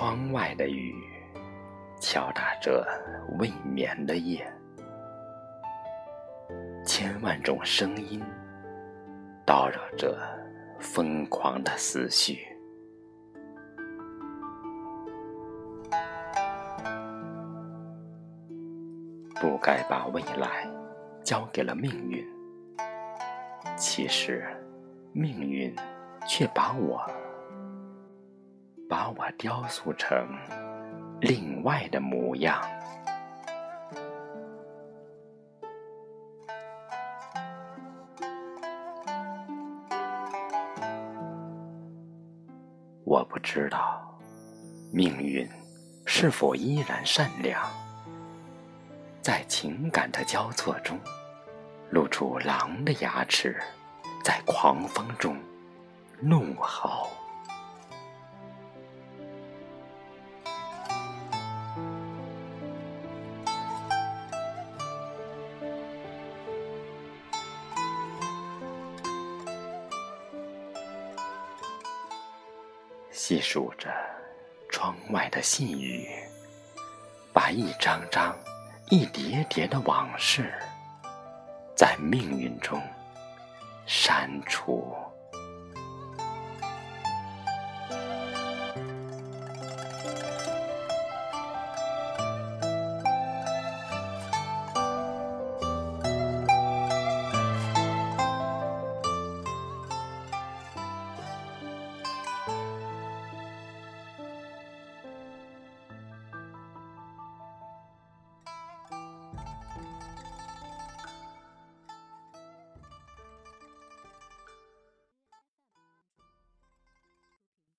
窗外的雨，敲打着未眠的夜，千万种声音叨扰着疯狂的思绪。不该把未来交给了命运，其实命运却把我。把我雕塑成另外的模样。我不知道命运是否依然善良，在情感的交错中，露出狼的牙齿，在狂风中怒吼。细数着窗外的细雨，把一张张、一叠叠的往事，在命运中删除。